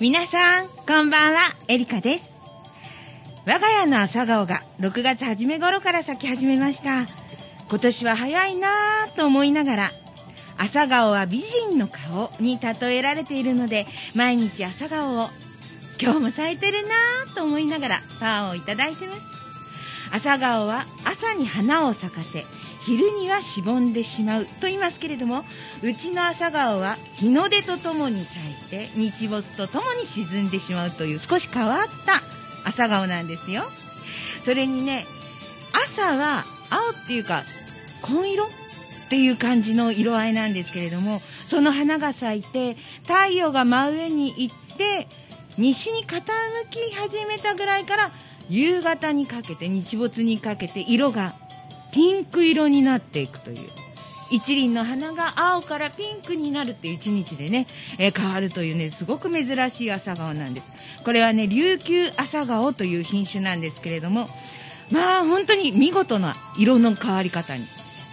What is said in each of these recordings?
皆さん、こんばんは、エリカです。我が家の朝顔が6月初め頃から咲き始めました。今年は早いなぁと思いながら、朝顔は美人の顔に例えられているので、毎日朝顔を今日も咲いてるなぁと思いながらパンをいただいてます。朝顔は朝に花を咲かせ、昼にはしぼんでしまうと言いますけれどもうちの朝顔は日の出とともに咲いて日没とともに沈んでしまうという少し変わった朝顔なんですよ。それにね朝は青っていうか紺色っていう感じの色合いなんですけれどもその花が咲いて太陽が真上に行って西に傾き始めたぐらいから夕方にかけて日没にかけて色がピンク色になっていくという。一輪の花が青からピンクになるっていう一日でね、えー変わるというねすごく珍しい朝顔なんです。これはね琉球朝顔という品種なんですけれどもまあ本当に見事な色の変わり方に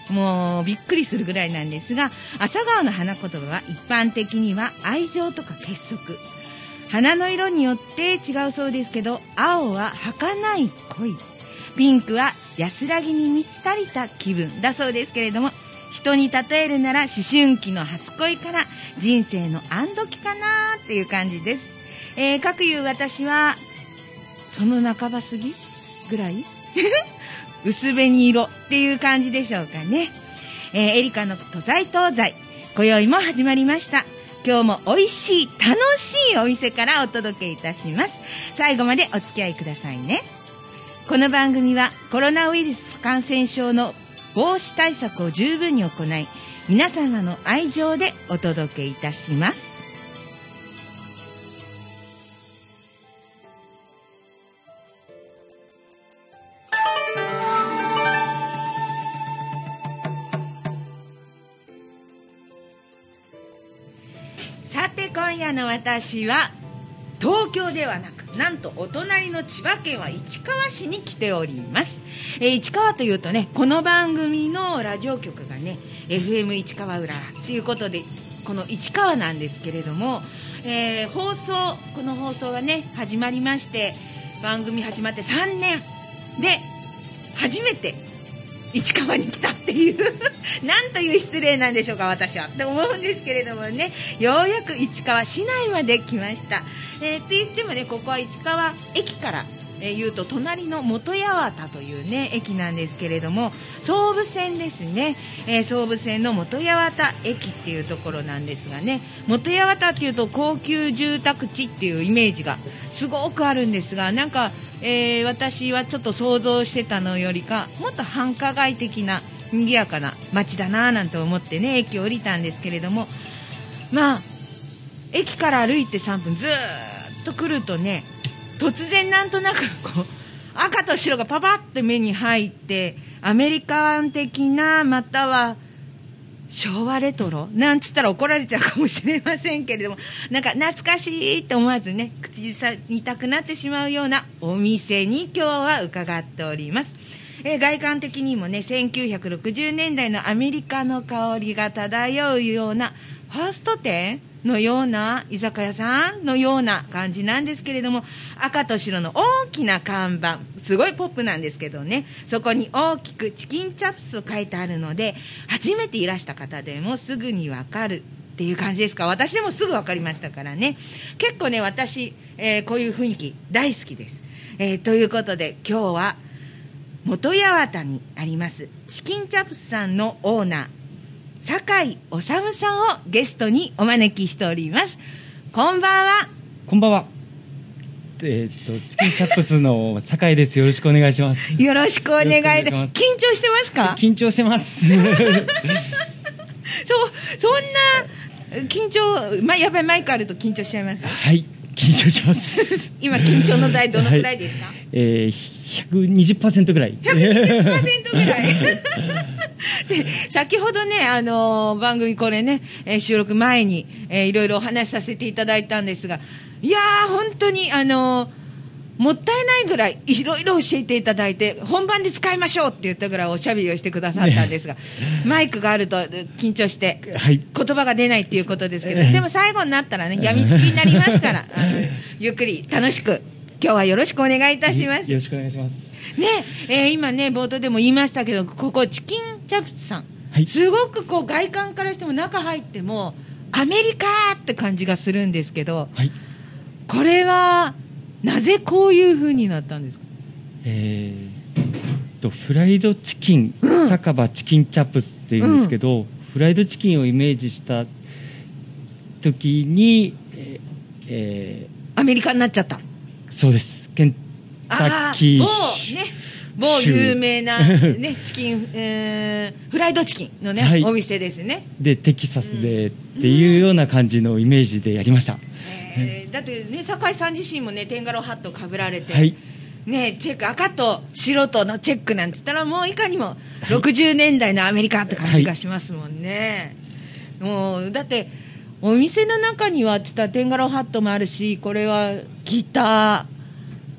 もうびっくりするぐらいなんですが朝顔の花言葉は一般的には愛情とか結束。花の色によって違うそうですけど青は儚い恋。ピンクは安らぎに満ち足りた気分だそうですけれども人に例えるなら思春期の初恋から人生の安ど期かなっていう感じです、えー、かくいう私はその半ば過ぎぐらい？薄紅色っていう感じでしょうかね、えーエリカの都在東西今宵も始まりました。今日も美味しい楽しいお店からお届けいたします。最後までお付き合いくださいね。この番組はコロナウイルス感染症の防止対策を十分に行い皆様の愛情でお届けいたします。さて今夜の私は東京ではなくなんとお隣の千葉県は市川市に来ております、えー市川というとねこの番組のラジオ局がね FM 市川浦和っていうことでこの市川なんですけれども、えー放送この放送がね始まりまして番組始まって3年で初めて市川に来たっていう。なんという失礼なんでしょうか私は。って思うんですけれどもね。ようやく市川市内まで来ました、えーって言ってもねここは市川駅から、えー言うと隣の元八幡というね駅なんですけれども総武線ですね、えー総武線の元八幡駅っていうところなんですがね元八幡っていうと高級住宅地っていうイメージがすごくあるんですがなんか、えー私はちょっと想像してたのよりかもっと繁華街的な賑やかな街だなぁなんて思ってね駅を降りたんですけれどもまあ駅から歩いて3分ずっと来るとね突然なんとなくこう赤と白がパパって目に入ってアメリカン的なまたは昭和レトロ？なんつったら怒られちゃうかもしれませんけれども。なんか懐かしいって思わずね口ずさみたくなってしまうようなお店に今日は伺っております。え外観的にもね1960年代のアメリカの香りが漂うようなファースト店？のような居酒屋さんのような感じなんですけれども赤と白の大きな看板すごいポップなんですけどね。そこに大きくチキンチャップスと書いてあるので初めていらした方でもすぐにわかるっていう感じですか。私でもすぐ分かりましたからね。結構ね私、えーこういう雰囲気大好きです、えーということで今日は元八幡にありますチキンチャップスさんのオーナー酒井治さんをゲストにお招きしておりますこんばんはこんばんは。えーっとチキンチャップスの酒井です。よろしくお願いします。よろしくお願いします緊張してますか？緊張してます。そうそんな緊張まやっぱりマイクあると緊張しちゃいます？はい、緊張します。今緊張の台どのくらいですか、えー120%ぐらい。120%ぐらい で先ほどね、あのー番組これね、えー収録前に、えーいろいろお話しさせていただいたんですがいやー本当にあのーもったいないぐらいいろいろ教えていただいて本番で使いましょうって言ったぐらいおしゃべりをしてくださったんですが、マイクがあると緊張してはい。言葉が出ないっていうことですけど、ええでも最後になったらね、やみつきになりますから、あのゆっくり楽しく、今日はよろしくお願いいたします。よろしくお願いします。ね、えー今ね、冒頭でも言いましたけど、ここ、チキンチャプスさん、はいすごくこう外観からしても、中入っても、アメリカって感じがするんですけど、はい。これは、なぜこういう風になったんですか？えー、とフライドチキン、酒場チキンチャップスっていうんですけど、フライドチキンをイメージした時に、えーえアメリカになっちゃった。ーそうです。ケンタあッキーー某ね某有名な、ね、チキン、えーフライドチキンのね、はい。お店ですね、でテキサスでっていうような感じのイメージでやりました、えーだってね酒井さん自身もねテンガローハットをかぶられて、はい。ね、チェック赤と白とのチェックなんて言ったらもういかにも60年代のアメリカって感じがしますもんね、もうだってお店の中にはって言ったらテンガローハットもあるしこれはギタ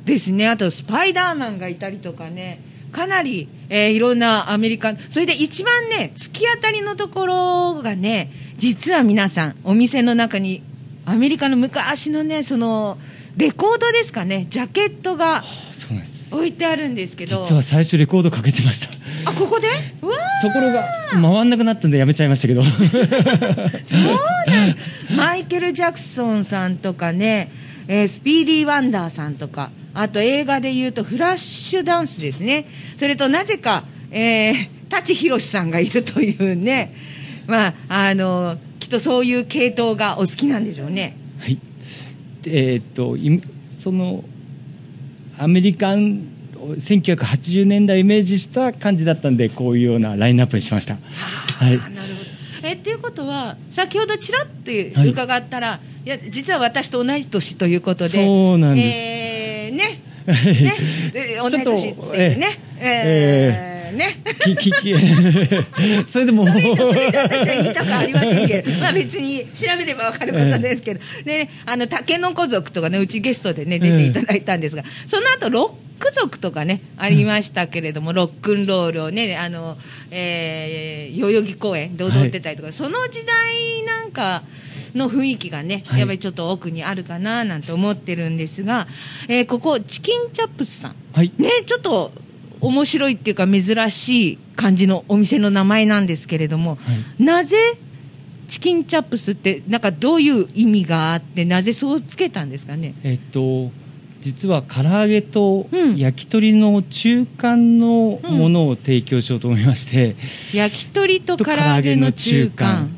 ーですね。あとスパイダーマンがいたりとかね。かなり、えーいろんなアメリカそれで一番ね突き当たりのところがね実は皆さんお店の中にアメリカの昔のねそのレコードですかね。ジャケットが置いてあるんですけど。実は最初レコードかけてましたあここで？ところが回んなくなったんでやめちゃいましたけど。ーそうなんマイケル・ジャクソンさんとかね、えースピーディー・ワンダーさんとかあと映画でいうとフラッシュダンスですね。それとなぜか、えー、舘ひろしさんがいるというね。まああのきっとそういう系統がお好きなんでしょうね。はい。でえーっといそのアメリカン1980年代をイメージした感じだったんでこういうようなラインナップにしました。はい。あなるほど。えっていうことは先ほどちらっとはい。伺ったら、い、や実は私と同じ年ということでそうなんです。えー、ね。ね。で同じ年っていうね。えーね。ききき それでも私は言いたくありませんけど、まあ別に調べれば分かることですけど、で、あの、タケノコ族とかね、うちゲストでね、出ていただいたんですが、その後、ロック族とかね、ありましたけれども、ロックンロールをね、あの、えー代々木公園で踊ってたりとか、その時代なんか、の雰囲気がね、はい。やっぱりちょっと奥にあるかななんて思ってるんですが、えーここチキンチャップスさん。はい。ね、ちょっと面白いっていうか珍しい感じのお店の名前なんですけれども、なぜチキンチャップスってなんかどういう意味があってなぜそうつけたんですかね？えっと実は唐揚げとうん。焼き鳥の中間のものを提供しようと思いまして、焼き鳥と唐揚げの中間。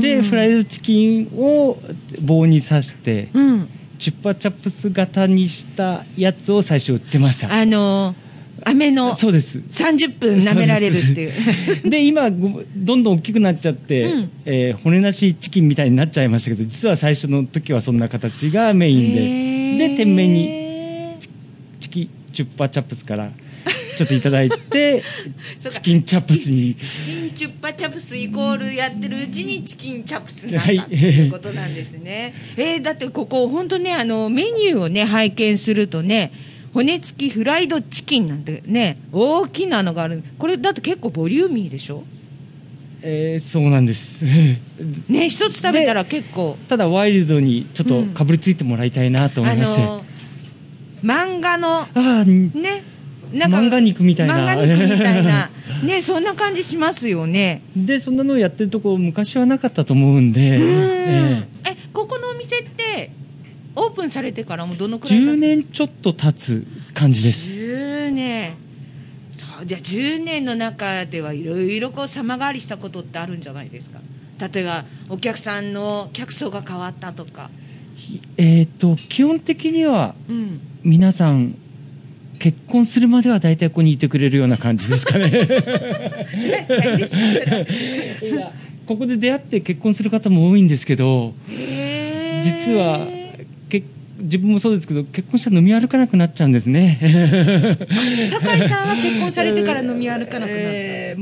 でフライドチキンを棒に刺してうん。チュッパチャップス型にしたやつを最初売ってました。あの飴のそうです。30分舐められるっていう。で今ごどんどん大きくなっちゃって、うん。えー骨なしチキンみたいになっちゃいましたけど実は最初の時はそんな形がメインで、で店名にチキチュッパチャップスからちょっといただいて チキンチャップスに。チキンチュッパチャプスイコールやってるうちにチキンチャプスになったはいということなんですね。えーだってここ本当ねあのメニューをね拝見するとね骨付きフライドチキンなんてね大きなのがある。これだって結構ボリューミーでしょ？えーそうなんです。ね一つ食べたら結構。ただワイルドにちょっとかぶりついてもらいたいなと思あいまして、の漫画のね漫画肉みたいな。漫画肉みたいな。ねそんな感じしますよね。でそんなのをやってるとこ昔はなかったと思うんで、うーん。ええ。ここのお店ってオープンされてからもうどのーくらい経つ？10年ちょっと経つ感じです。10年。そうじゃあ10年の中ではいろいろこう様変わりしたことってあるんじゃないですか？例えばお客さんの客層が変わったとか、えっ、と基本的にはうん、皆さん結婚するまでは大体ここにいてくれるような感じですかね。ここで出会って結婚する方も多いんですけど実は結自分もそうですけど結婚したら飲み歩かなくなっちゃうんですね。酒井さんは結婚されてから飲み歩かなくなった、え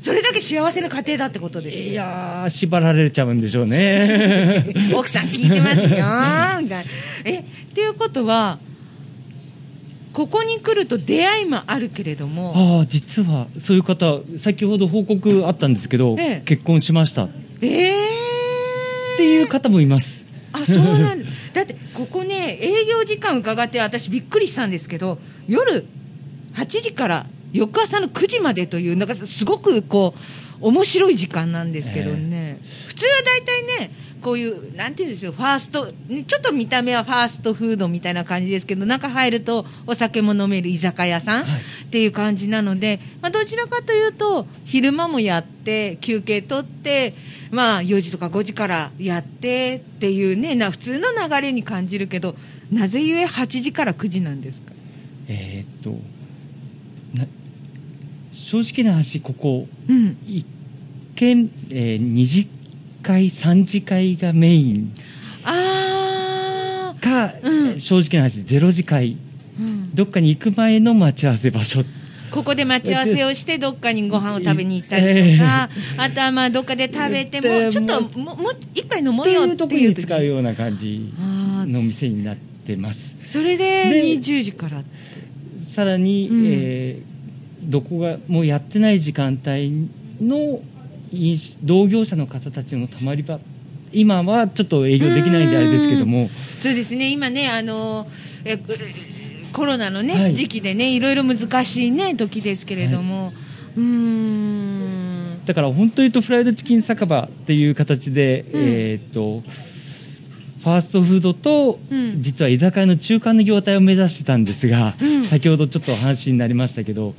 それだけ幸せな家庭だってことですーいよやー縛られちゃうんでしょうね。奥さん聞いてますよ。えっていうことはここに来ると出会いもあるけれどもああ実はそういう方先ほど報告あったんですけど、ええ。結婚しました。っええていう方もいます。あそうなんです だってここね営業時間伺って私びっくりしたんですけど夜8時から翌朝の9時までというなんかすごくこう面白い時間なんですけどね、普通は大体ねこういうなんていうんですよファースト、ね、ちょっと見た目はファーストフードみたいな感じですけど中入るとお酒も飲める居酒屋さん、はい。っていう感じなので、まあ、どちらかというと昼間もやって休憩取って、まあ、4時とか5時からやってっていうねな普通の流れに感じるけどなぜゆえ8時から9時なんですか？えーっとな正直な話ここうん。一見、えー、2次会3次会がメイン。あー。か、うん。えー正直な話0次会。うん。どっかに行く前の待ち合わせ場所。ここで待ち合わせをしてどっかにご飯を食べに行ったりとか、あとはまあどっかで食べてもでちょっともも一杯飲もとうよっていうとこに使うような感じの店になってます。それでで20時からさらに、うん。えーどこがもうやってない時間帯の同業者の方たちのたまり場今はちょっと営業できないんであれですけども。そうですね、今ね、あのええコロナのね、はい。時期でね、いろいろ難しいね、時ですけれども、うーん、だから本当に言うとフライドチキン酒場っていう形で、うん。えーっとファーストフードと、うん。実は居酒屋の中間の業態を目指してたんですが、うん。先ほどちょっとお話になりましたけど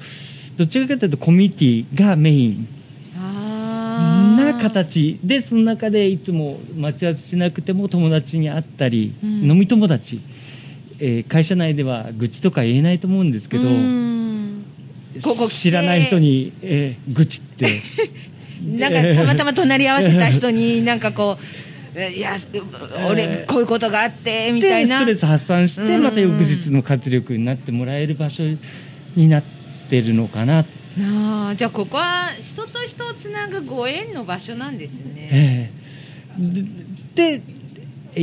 どちらかというとコミュニティがメインな形。でその中でいつも待ち合わせしなくても友達に会ったり、うん。飲み友達、えー会社内では愚痴とか言えないと思うんですけど、ここ知らない人に、えー愚痴って。なんかたまたま隣り合わせた人に、なんかこう、えいや、俺、こういうことがあって、みたいな。でストレス発散してうん。また翌日の活力になってもらえる場所になってるのかな、あーじゃあ、ここは人と人をつなぐご縁の場所なんですね。ええ。でで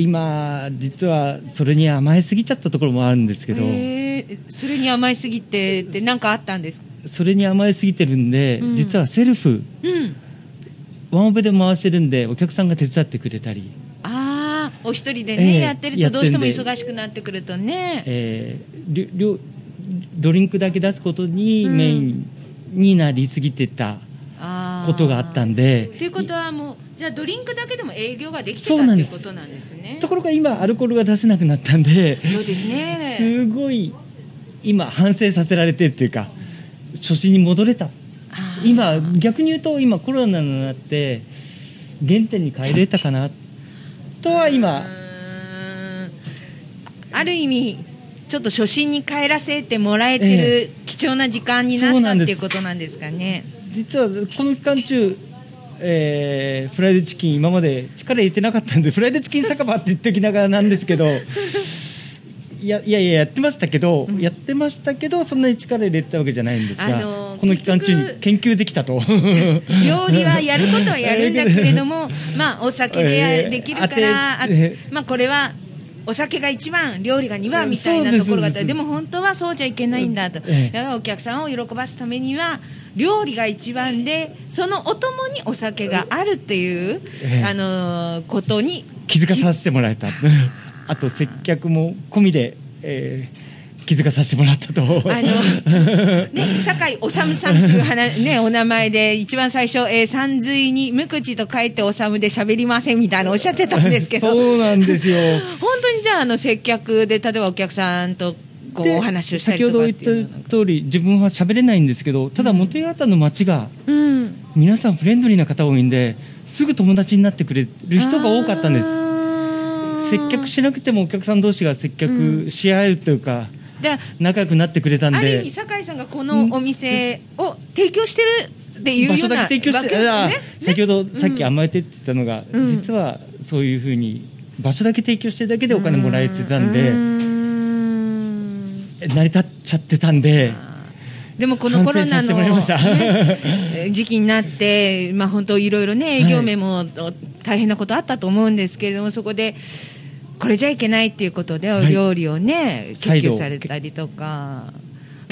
今実はそれに甘えすぎちゃったところもあるんですけど、えーそれに甘いすぎてって何かあったんですか？それに甘えすぎてるんで、うん。実はセルフ。うん。ワンオペで回してるんでお客さんが手伝ってくれたり、ああお一人でね、ええやってるとどうしても忙しくなってくるとね、えーりょりょドリンクだけ出すことにうんメインになりすぎてたことがあったんで、ということはもうじゃあドリンクだけでも営業ができてたそうなんですっていうことなんです。ねところが今アルコールが出せなくなったんでそうですね。すごい今反省させられてるっていうか初心に戻れた。今逆に言うと今コロナになって原点に帰れたかな。とはう今ある意味ちょっと初心に帰らせてもらえてえる貴重な時間になったっていうことなんですかね。実はこの期間中、えーフライドチキン今まで力入れてなかったんでフライドチキン酒場って言っておきながらなんですけど いやいやいややってましたけど、うん。やってましたけどそんなに力入れてたわけじゃないんですが、あのーこの期間中に研究できたと。料理はやることはやるんだけれども、まあ、お酒でできるから、えまあ、これはお酒が一番、料理が二番みたいなところがあった。でも本当はそうじゃいけないんだと、ええお客さんを喜ばすためには、料理が一番で、そのお供にお酒があるっていう、ええ。あのーことに気づかさせてもらえた。あと接客も込みで、えー気づかさせてもらったとあの、ね、酒井治さんっていう話、ね、お名前で、一番最初、えー、山水に無口と書いて治で喋りませんみたいなおっしゃってたんですけど、そうなんですよ。本当にじゃあ、あの、接客で、例えばお客さんと、こう、でお話をしたりとか先ほど言った通り自分は喋れないんですけどただ元八幡の街がうん。皆さんフレンドリーな方多いんですぐ友達になってくれる人が多かったんです。す接客しなくてもお客さん同士が接客し合えるというか、で、仲良くなってくれたんで。ある意味、酒井さんがこのお店を提供してるっていうような場所だけ提供して、ね。先ほどねさっき甘えてって言ったのが、うん。実はそういうふうに場所だけ提供してるだけでお金もらえてたんで成り立っちゃってたんででもこのコロナの、ね 時期になって、まあ、本当いろいろね営業面も大変なことあったと思うんですけれどもそこでこれじゃいけないっていうことでおはい。料理をね、再度結局されたりとか。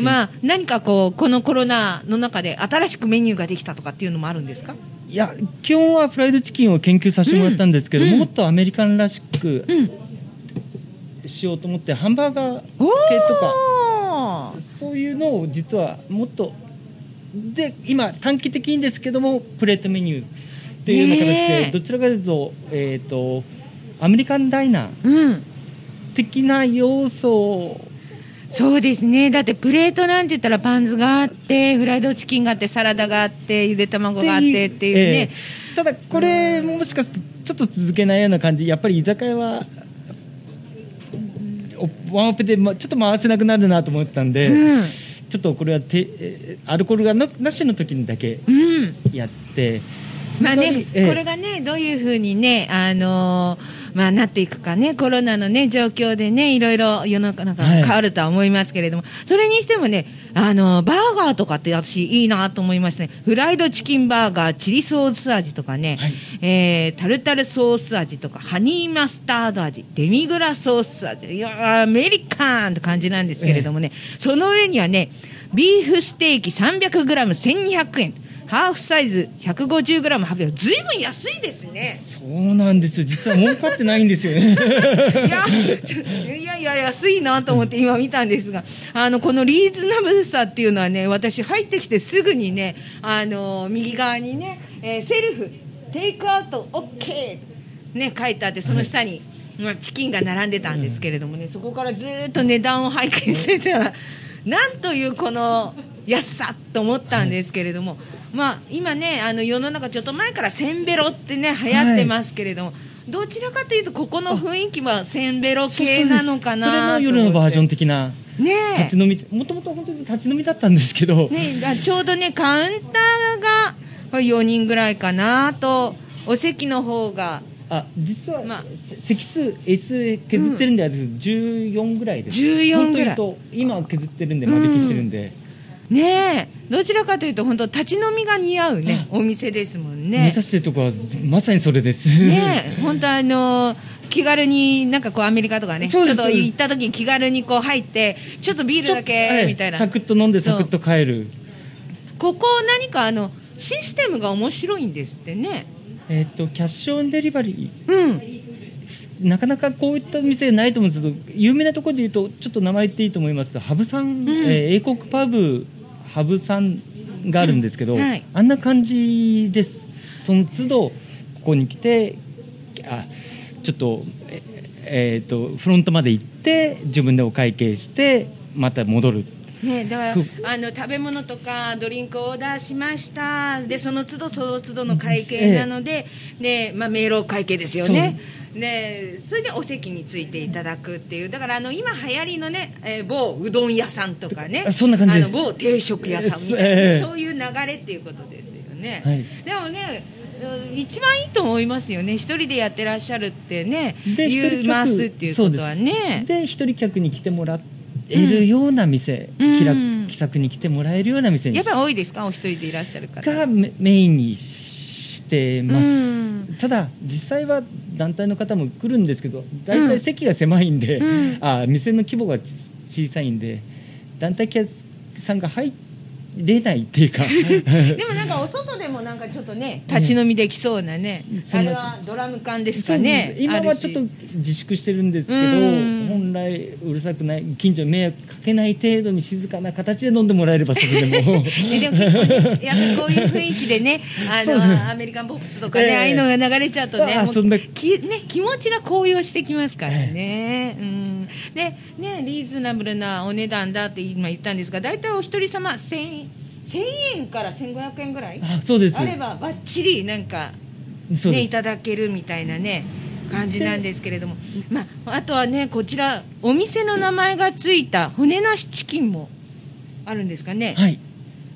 まあ、何かこうこのコロナの中で新しくメニューができたとかっていうのもあるんですか、いや基本はフライドチキンを研究させてもらったんですけど、うん。もっとアメリカンらしくうん、しようと思ってハンバーガー系おとー。かそういうのを実はもっとで今短期的にですけどもプレートメニューというような形でどちらかというと,、えー、とアメリカンダイナーうん。的な要素をそうですね。だってプレートなんて言ったらパンズがあってフライドチキンがあってサラダがあってゆで卵があってっていうね、ええ。ただこれももしかするとちょっと続けないような感じ。やっぱり居酒屋はおワンオペで、ま、ちょっと回せなくなるなと思ったんで、うん。ちょっとこれはてえアルコールがななしの時にだけうん。やってまあね、ええ。これがね、どういうふうにね、あのーまあ、なっていくかね、コロナのね、状況でね、いろいろ世の中がはい。変わるとは思いますけれども、それにしてもね、あのーバーガーとかって私いいなと思いましたね。フライドチキンバーガー、チリソース味とかね、はい。えータルタルソース味とか、ハニーマスタード味、デミグラソース味、いやーアメリカンって感じなんですけれどもね、その上にはね、ビーフステーキ 300g1200 円。ハーフサイズ 150g800 円ずいぶん安いですねそうなんですよ実は儲かってないんですよねいやいやいや安いなと思って今見たんですがあのこのリーズナブルさっていうのはね私入ってきてすぐにねあの右側にね、えーセルフテイクアウト OK ね書いてあってその下に、まあ、チキンが並んでたんですけれどもね、そこからずっと値段を拝見してたらなんというこの安さと思ったんですけれども、まあ、今ねあの世の中ちょっと前からせんべろってね流行ってますけれども、どちらかというとここの雰囲気はせんべろ系なのかなそれの夜のバージョン的なねえ。立ち飲みもともと本当に立ち飲みだったんですけど、ね、あちょうどねカウンターがこれ4人ぐらいかなと。お席の方が。あ実は、まあ。せ席数 S 削ってるんであれです。けど、14ぐらいです。14ぐらい。と今は削ってるんで間引きしてるんで、ねえ。どちらかというと本当立ち飲みが似合うねお店ですもんね。目指してるとこはまさにそれです。ねえ。本当あの気軽になんかこうアメリカとかねちょっと行った時に気軽にこう入ってちょっとビールだけみたいな。サクッと飲んでサクッと帰る。ここ何かあのシステムが面白いんですってね。えっ、とキャッシュオンデリバリうん。ーなかなかこういった店ないと思うんですけど有名なところで言うとちょっと名前言っていいと思います。とハブさん、ん。えー英国パブハブさんがあるんですけど、うんはい。あんな感じです。その都度ここに来てあちょっとええーとフロントまで行って自分でお会計してまた戻る。ね、だからふあの食べ物とかドリンクオーダーしました。でその都度その都度の会計なので、でまあ、明朗会計ですよねでそれでお席についていただくっていう。だからあの今流行りのね、えー某うどん屋さんとかね。あそんな感じあの某定食屋さんみたいな、ええそういう流れっていうことですよね、はい。でもねうん一番いいと思いますよね。一人でやってらっしゃるってねで言いますっていうことはね。で一人客に来てもらえるような店、うん。気楽うん気さくに来てもらえるような店に。やっぱり多いですか？お一人でいらっしゃる方。がメメインにしてます、うん。ただ実際は団体の方も来るんですけど大体席が狭いんで、うん。あ店の規模が小さいんで団体客さんが入れないっていうか。でもなんかお外でもなんかちょっとね立ち飲みできそうなね、あれはドラム缶ですかね。今はちょっと自粛してるんですけどうん。本来うるさくない近所に迷惑かけない程度に静かな形で飲んでもらえればそれでも。えでも結構ねやっぱりこういう雰囲気でね あのアメリカンポップスとかね、ええ。ああいうのが流れちゃうとねそんなきね気持ちが高揚してきますからね、うん、でねリーズナブルなお値段だって今言ったんですが大体お一人様1000 1000円から1500円ぐらいあそうです。あればばっちりなんかね、いただけるみたいなね感じなんですけれども、まあ、あとはねこちらお店の名前がついた骨なしチキンもあるんですかね、はい。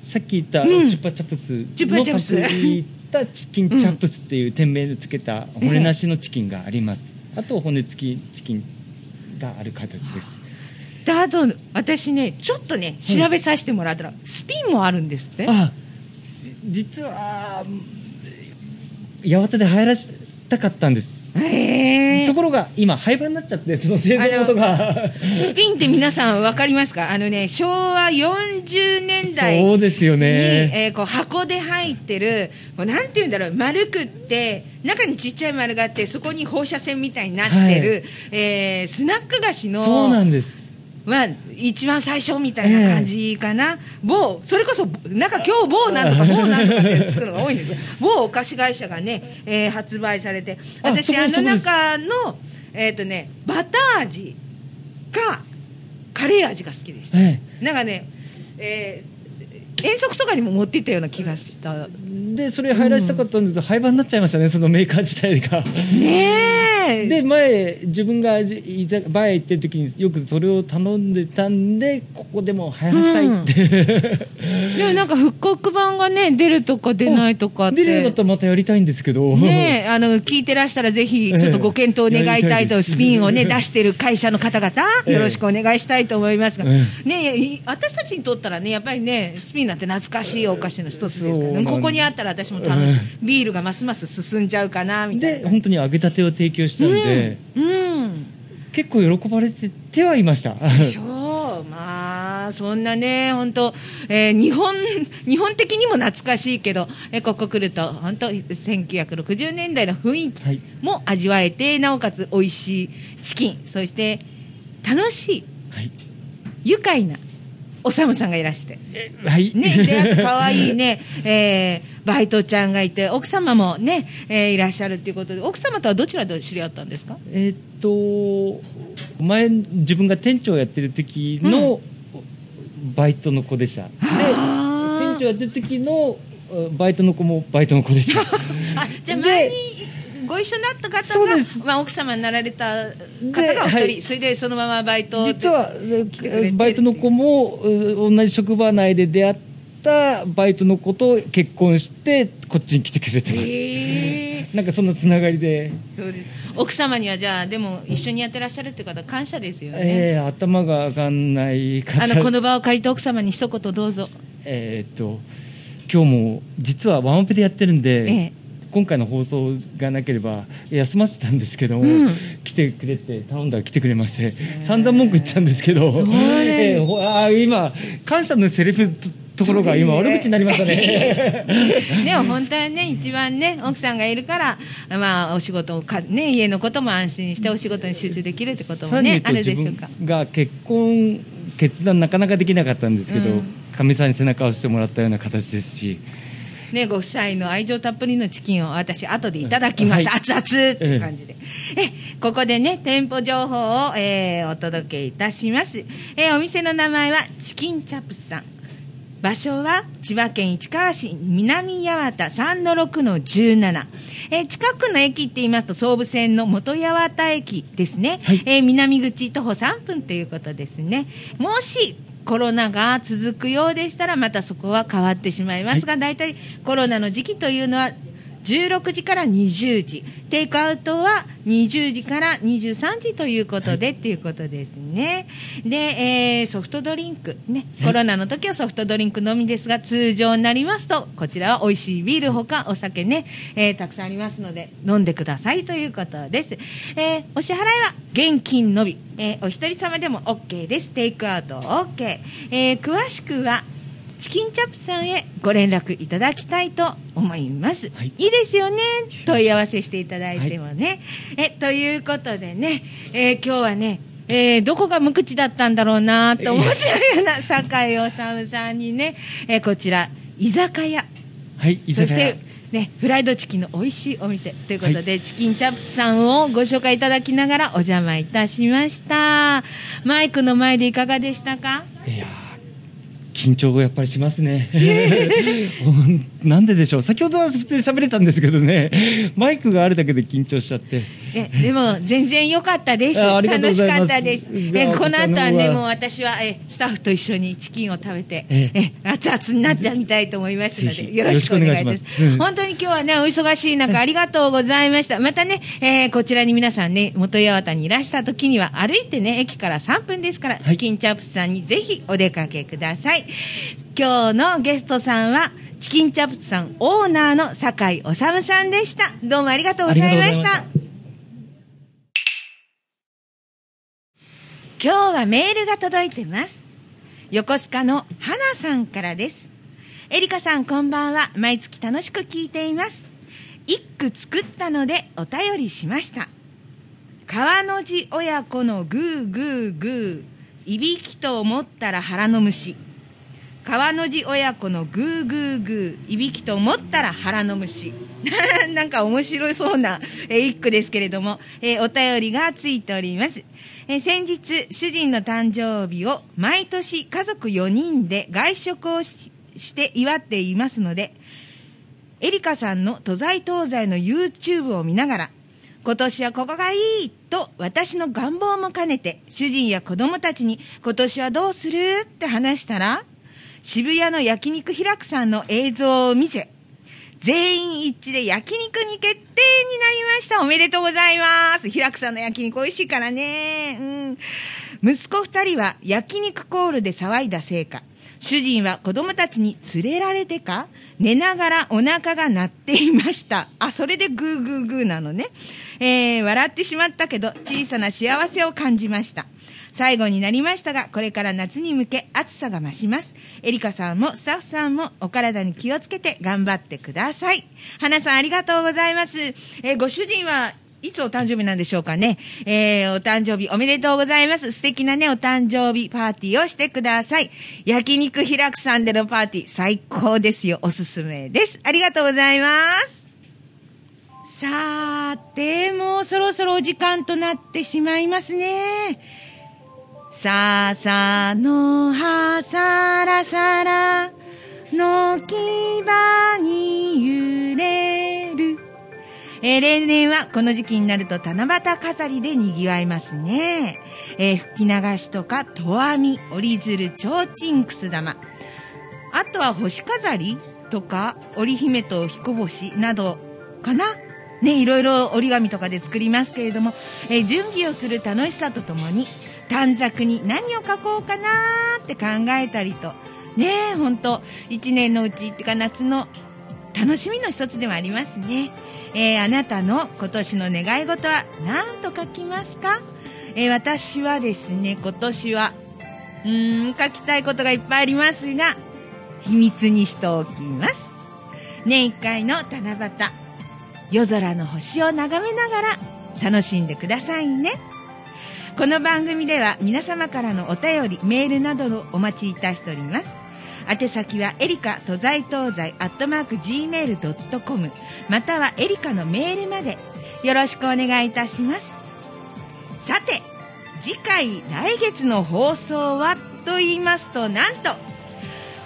さっき言ったうん。チュッパチャプスチュッパチャプス。のパクリったチキンチャップスっていう店名でつけた骨なしのチキンがあります、あと骨付きチキンがある形ですであと私ねちょっとね調べさせてもらったら、スピンもあるんですって。あじ実は八幡で入らせたかったんです。ところが今廃盤になっちゃってその製造元が。スピンって皆さん分かりますか？あのね昭和40年代そうですよに、ねえーこう箱で入ってるこうなんていうんだろう丸くって中にちっちゃい丸があってそこに放射線みたいになってる、はい。えースナック菓子のそうなんですまあ、一番最初みたいな感じかな、某それこそなんか今日某なんとか某なんとかって作るのが多いんですよ。某お菓子会社がね、えー発売されてあ私あの中のえっ、とねバター味かカレー味が好きでした、えなんかね、えー遠足とかにも持っていったような気がした。えでそれ入らせたかったんですけど、廃盤になっちゃいましたねそのメーカー自体が。ねえで前自分が居酒場へ行ってる時によくそれを頼んでたんでここでも流行らせたいって、でもなんか復刻版がね出るとか出ないとかって。出るようだったらまたやりたいんですけど。ねえ、あの、聞いてらしたらぜひ、ちょっとご検討願いたいと、スピンをね、出してる会社の方々、ええ。よろしくお願いしたいと思いますが、えね私たちにとったらね、やっぱりね、スピンなんて懐かしいお菓子の一つですからね、ここにあったら私も楽しい。え、ビールがますます進んじゃうかな、みたいな。で本当に揚げたてを提供したんで、うん。結構喜ばれててはいました。でしょう、まあ、そんなね、本当、えー日本、日本的にも懐かしいけど、えーここ来ると、本当、1960年代の雰囲気はい。も味わえて、なおかつ美味しいチキン、そして楽しい、はい、愉快なおさむさんがいらして、はい。ね、で、あと可愛いね、えーバイトちゃんがいて、奥様もね、えーいらっしゃるっていうことで、奥様とはどちらで知り合ったんですか？えーっと前自分が店長やってる時のバイトの子でした、であー。店長やってる時のうんバイトの子もバイトの子でした。あじゃあ前にご一緒になった方がまあ、奥様になられた方がお一人、はい。それでそのままバイトで実はバイトの子もう同じ職場内で出会ったバイトの子と結婚してこっちに来てくれてます、へえなんかそのつながりで、そうです。奥様にはじゃあでも一緒にやってらっしゃるって方感謝ですよね、えー頭が上がんない方。あのこの場を借りて奥様に一言どうぞ。えーっと今日も実はワンオペでやってるんで、ええ今回の放送がなければ休ませてたんですけども、うん。来てくれて頼んだら来てくれまして散々文句言ってたんですけど、えーほあー今感謝のセリフとところが今悪口になりましたね。でも本当はね一番ね奥さんがいるからまあお仕事をかね家のことも安心してお仕事に集中できるってこともねあるで自しょうか。分が結婚決断なかなかできなかったんですけど、うん。かみさんに背中を押してもらったような形ですしね、ご夫妻の愛情たっぷりのチキンを私後でいただきます、はい。熱々って感じで、えここでね店舗情報を、えーお届けいたします、えーお店の名前はチキンチャップスさん。場所は千葉県市川市南八幡3-6の17、えー近くの駅って言いますと総武線の元八幡駅ですね、はい。えー南口徒歩3分ということですね。もしコロナが続くようでしたらまたそこは変わってしまいますが、大体コロナの時期というのは16時から20時。テイクアウトは20時から23時ということで、っていうことですね。で、えーソフトドリンク。ね。コロナの時はソフトドリンクのみですが通常になりますとこちらは美味しいビールほかお酒ね、えーたくさんありますので飲んでくださいということです、えーお支払いは現金のみ、えーお一人様でも OK です。テイクアウト OK、えー詳しくはチキンチャップさんへご連絡いただきたいと思います。はいい、いですよね。問い合わせしていただいてもね。え、ということでね、えー今日はね、えーどこが無口だったんだろうなと思っちゃうような酒井治さんにね、えーこちら、居酒屋。はい居そし酒屋て、ね、フライドチキンの美味しいお店ということで、チキンチャップさんをご紹介いただきながらお邪魔いたしました。マイクの前でいかがでしたか？いやー緊張がやっぱりしますね。なんででしょう。先ほどは普通に喋れたんですけどね、マイクがあるだけで緊張しちゃって。えでも全然良かったです。楽しかったです。えこの後はねもう私はえスタッフと一緒にチキンを食べてええ熱々になってみたいと思いますのでよろしくお願いします本当に今日はねお忙しい中ありがとうございました。またね、えーこちらに皆さんね元八幡にいらした時には歩いてね駅から3分ですから、はいチキンチャップスさんにぜひお出かけください。今日のゲストさんはチキンチャップスさんオーナーの酒井治さんでした。どうもありがとうございましたざいまし。今日はメールが届いてます。横須賀の花さんからです。エリカさんこんばんは。毎月楽しく聞いています。一句作ったのでお便りしました。川の字親子のグーグーグー。いびきと思ったら腹の虫。川の字親子のグーグーグーいびきと思ったら腹の虫。なんか面白そうな、えー一句ですけれども、えーお便りがついております、えー先日主人の誕生日を毎年家族4人で外食をして祝っていますのでエリカさんの東西東西の YouTube を見ながら今年はここがいいと私の願望も兼ねて主人や子供たちに今年はどうする？って話したら渋谷の焼肉平久さんの映像を見せ全員一致で焼肉に決定になりました。おめでとうございます。平久さんの焼肉美味しいからね。うん。息子二人は焼肉コールで騒いだせいか。主人は子供たちに連れられてか寝ながらお腹が鳴っていました。あそれでグーグーグーなのね、えー笑ってしまったけど小さな幸せを感じました。最後になりましたがこれから夏に向け暑さが増しますエリカさんもスタッフさんもお体に気をつけて頑張ってください花さんありがとうございます、えーご主人はいつお誕生日なんでしょうかね。えー、お誕生日おめでとうございます。素敵なね、お誕生日パーティーをしてください。焼肉開くさんでのパーティー、最高ですよ。おすすめです。ありがとうございます。さて、もうそろそろお時間となってしまいますね。笹の葉さらさらの木場に揺れる。えー例年はこの時期になると七夕飾りで賑わいますね。えー吹き流しとか、とあみ、折り鶴、ちょうちんくす玉。あとは星飾りとか、織姫と彦星などかなね、いろいろ折り紙とかで作りますけれども、えー準備をする楽しさとともに、短冊に何を書こうかなって考えたりと、ねえ、ほんと、一年のうちっていうか夏の楽しみの一つでもありますね。えーあなたの今年の願い事は何と書きますか、えー私はですね、今年は、うーん、書きたいことがいっぱいありますが、秘密にしておきます。年一回の七夕、夜空の星を眺めながら楽しんでくださいね。この番組では皆様からのお便り、メールなどをお待ちいたしております。宛先はエリカ東西東西アットマーク Gmail.com またはエリカのメールまでよろしくお願いいたします。さて、次回来月の放送はと言いますとなんと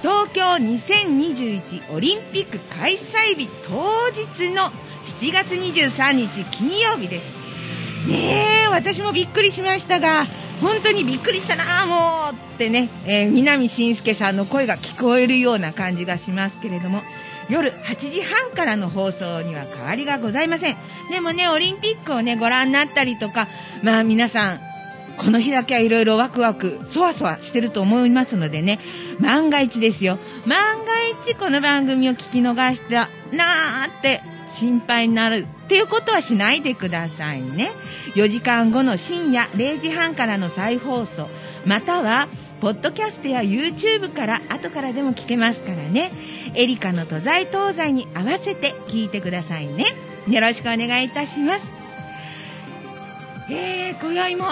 東京2021オリンピック開催日当日の7月23日金曜日です。ねえ私もびっくりしましたが本当にびっくりしたなもうってね、えー南信介さんの声が聞こえるような感じがしますけれども夜8時半からの放送には変わりがございませんでもねオリンピックをねご覧になったりとかまあ皆さんこの日だけはいろいろワクワクそわそわしてると思いますのでね万が一ですよ万が一この番組を聞き逃したなーって心配になるっていうことはしないでくださいね。4時間後の深夜0時半からの再放送。またはポッドキャストや YouTube から後からでも聞けますからね。エリカの東西東西に合わせて聞いてくださいね。よろしくお願いいたします。えー、今宵も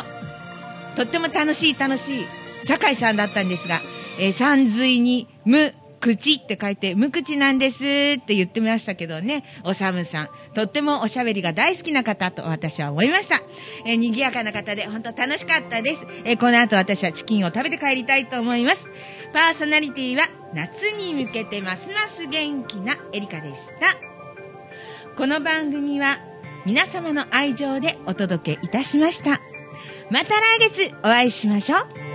とっても楽しい楽しい酒井さんだったんですが、えー、山水に無口って書いて、無口なんですって言ってましたけどね、おさむさん。とってもおしゃべりが大好きな方と私は思いました。えー、賑やかな方で本当楽しかったです。えーこの後私はチキンを食べて帰りたいと思います。パーソナリティは夏に向けてますます元気なエリカでした。この番組は皆様の愛情でお届けいたしました。また来月お会いしましょう。